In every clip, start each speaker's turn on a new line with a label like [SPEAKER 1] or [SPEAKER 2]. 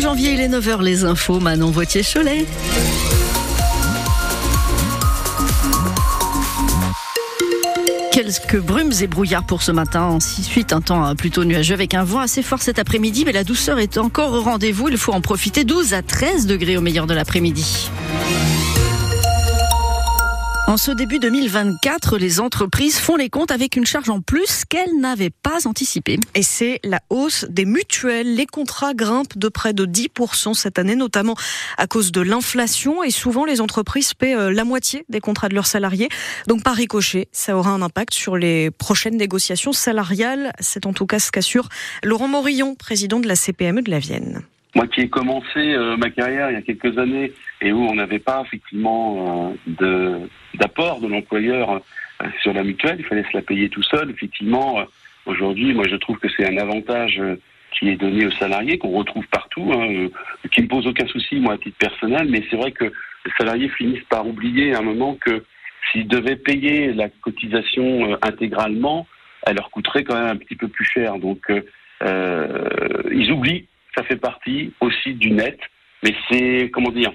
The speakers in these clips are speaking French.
[SPEAKER 1] janvier, il est 9h, les infos, Manon Vautier-Cholet. Quelques brumes et brouillards pour ce matin. Ensuite, un temps plutôt nuageux avec un vent assez fort cet après-midi, mais la douceur est encore au rendez-vous. Il faut en profiter. 12 à 13 degrés au meilleur de l'après-midi. En ce début 2024, les entreprises font les comptes avec une charge en plus qu'elles n'avaient pas anticipée.
[SPEAKER 2] Et c'est la hausse des mutuelles. Les contrats grimpent de près de 10% cette année, notamment à cause de l'inflation. Et souvent, les entreprises paient euh, la moitié des contrats de leurs salariés. Donc, par ricochet, ça aura un impact sur les prochaines négociations salariales. C'est en tout cas ce qu'assure Laurent Morillon, président de la CPME de la Vienne.
[SPEAKER 3] Moi qui ai commencé euh, ma carrière il y a quelques années et où on n'avait pas effectivement euh, d'apport de, l'employeur euh, sur la mutuelle, il fallait se la payer tout seul. Effectivement, aujourd'hui, moi je trouve que c'est un avantage qui est donné aux salariés, qu'on retrouve partout, hein, qui ne pose aucun souci, moi, à titre personnel, mais c'est vrai que les salariés finissent par oublier à un moment que s'ils devaient payer la cotisation intégralement, elle leur coûterait quand même un petit peu plus cher. Donc, euh, ils oublient ça fait partie aussi du net, mais c'est comment dire,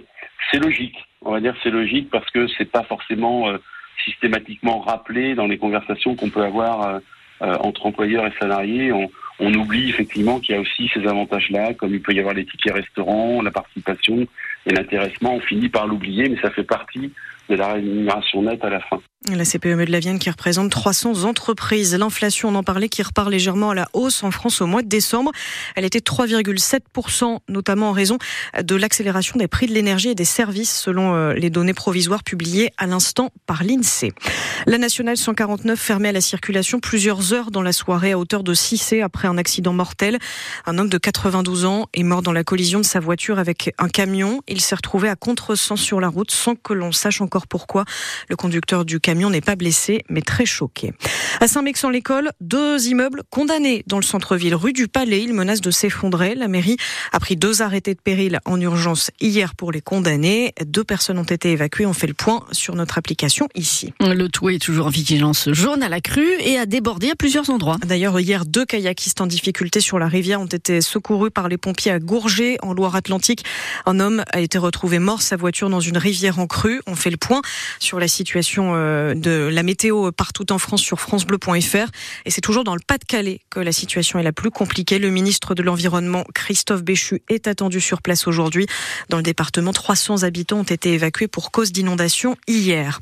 [SPEAKER 3] c'est logique. On va dire c'est logique parce que c'est pas forcément euh, systématiquement rappelé dans les conversations qu'on peut avoir euh, euh, entre employeurs et salariés. On, on oublie effectivement qu'il y a aussi ces avantages-là, comme il peut y avoir les tickets restaurants, la participation et l'intéressement. On finit par l'oublier, mais ça fait partie de la rémunération nette à la fin.
[SPEAKER 2] La CPME de la Vienne qui représente 300 entreprises. L'inflation, on en parlait, qui repart légèrement à la hausse en France au mois de décembre. Elle était 3,7%, notamment en raison de l'accélération des prix de l'énergie et des services, selon euh, les données provisoires publiées à l'instant par l'INSEE. La nationale 149 fermée à la circulation plusieurs heures dans la soirée à hauteur de Cissé après un accident mortel. Un homme de 92 ans est mort dans la collision de sa voiture avec un camion. S'est retrouvé à contresens sur la route sans que l'on sache encore pourquoi. Le conducteur du camion n'est pas blessé, mais très choqué. À Saint-Mexan-l'École, deux immeubles condamnés dans le centre-ville, rue du Palais. Ils menacent de s'effondrer. La mairie a pris deux arrêtés de péril en urgence hier pour les condamner. Deux personnes ont été évacuées. On fait le point sur notre application ici.
[SPEAKER 1] Le tout est toujours en vigilance jaune à la crue et a débordé à plusieurs endroits.
[SPEAKER 2] D'ailleurs, hier, deux kayakistes en difficulté sur la rivière ont été secourus par les pompiers à Gourget, en Loire-Atlantique. Un homme a été retrouvé mort, sa voiture dans une rivière en crue. On fait le point sur la situation euh, de la météo partout en France sur francebleu.fr. Et c'est toujours dans le Pas-de-Calais que la situation est la plus compliquée. Le ministre de l'Environnement, Christophe Béchu, est attendu sur place aujourd'hui. Dans le département, 300 habitants ont été évacués pour cause d'inondation hier.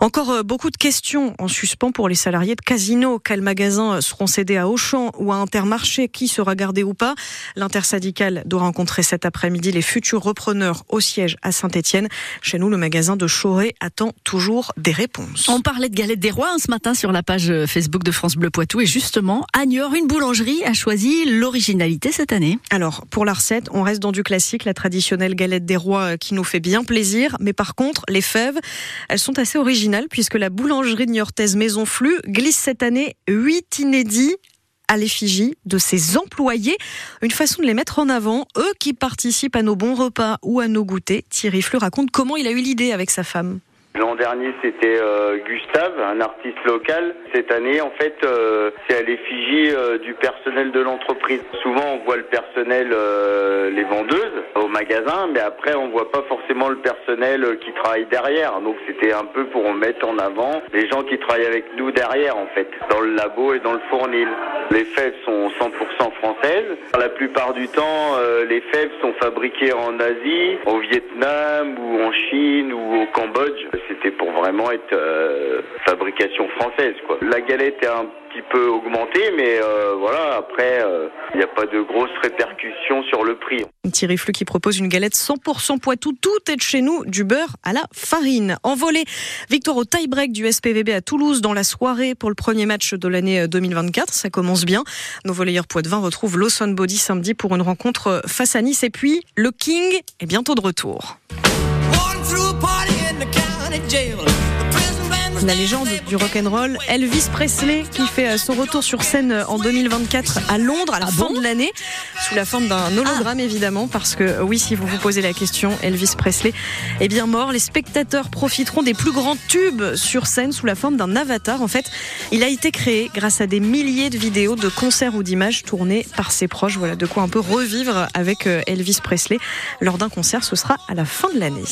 [SPEAKER 2] Encore euh, beaucoup de questions en suspens pour les salariés de Casino. Quels magasins seront cédés à Auchan ou à Intermarché? Qui sera gardé ou pas? L'intersyndicale doit rencontrer cet après-midi les futurs repreneurs au siège à Saint-Etienne. Chez nous, le magasin de Choré attend toujours des réponses.
[SPEAKER 1] On parlait de galette des rois hein, ce matin sur la page Facebook de France Bleu Poitou et justement, à Niort, une boulangerie a choisi l'originalité cette année.
[SPEAKER 2] Alors, pour la recette, on reste dans du classique, la traditionnelle galette des rois euh, qui nous fait bien plaisir, mais par contre, les fèves, elles sont assez originales puisque la boulangerie niortaise Maison Flux glisse cette année 8 inédits à l'effigie de ses employés. Une façon de les mettre en avant, eux qui participent à nos bons repas ou à nos goûters. Thierry Fleu raconte comment il a eu l'idée avec sa femme.
[SPEAKER 4] L'an dernier, c'était euh, Gustave, un artiste local. Cette année, en fait, euh, c'est à l'effigie euh, du personnel de l'entreprise. Souvent, on voit le personnel, les vendeuses au magasin, mais après, on voit pas forcément le personnel qui travaille derrière. Donc, c'était un peu pour mettre en avant les gens qui travaillent avec nous derrière, en fait, dans le labo et dans le fournil. Les fèves sont 100% La plupart du temps, les fèves sont fabriquées en Asie, au Vietnam ou en Chine ou au Cambodge c'était pour vraiment être euh, fabrication française. Quoi. La galette est un petit peu augmentée, mais euh, voilà, après, euh, il n'y a pas de grosses répercussions sur le prix.
[SPEAKER 2] Thierry Flux qui propose une galette 100% Poitou. Tout est de chez nous, du beurre à la farine. Envolé, victoire au tie-break du SPVB à Toulouse dans la soirée pour le premier match de l'année 2024. Ça commence bien. Nos volleyeurs Poitvin retrouvent Lawson Body samedi pour une rencontre face à Nice. Et puis, le King est bientôt de retour. La légende du rock'n'roll, Elvis Presley, qui fait son retour sur scène en 2024 à Londres à la
[SPEAKER 1] Ah
[SPEAKER 2] fin
[SPEAKER 1] bon
[SPEAKER 2] de l'année, sous la forme d'un hologramme évidemment, parce que oui, si vous vous posez la question, Elvis Presley est bien mort. Les spectateurs profiteront des plus grands tubes sur scène sous la forme d'un avatar. En fait, il a été créé grâce à des milliers de vidéos, de concerts ou d'images tournées par ses proches. Voilà de quoi un peu revivre avec euh, Elvis Presley lors d'un concert. Ce sera à la fin de l'année.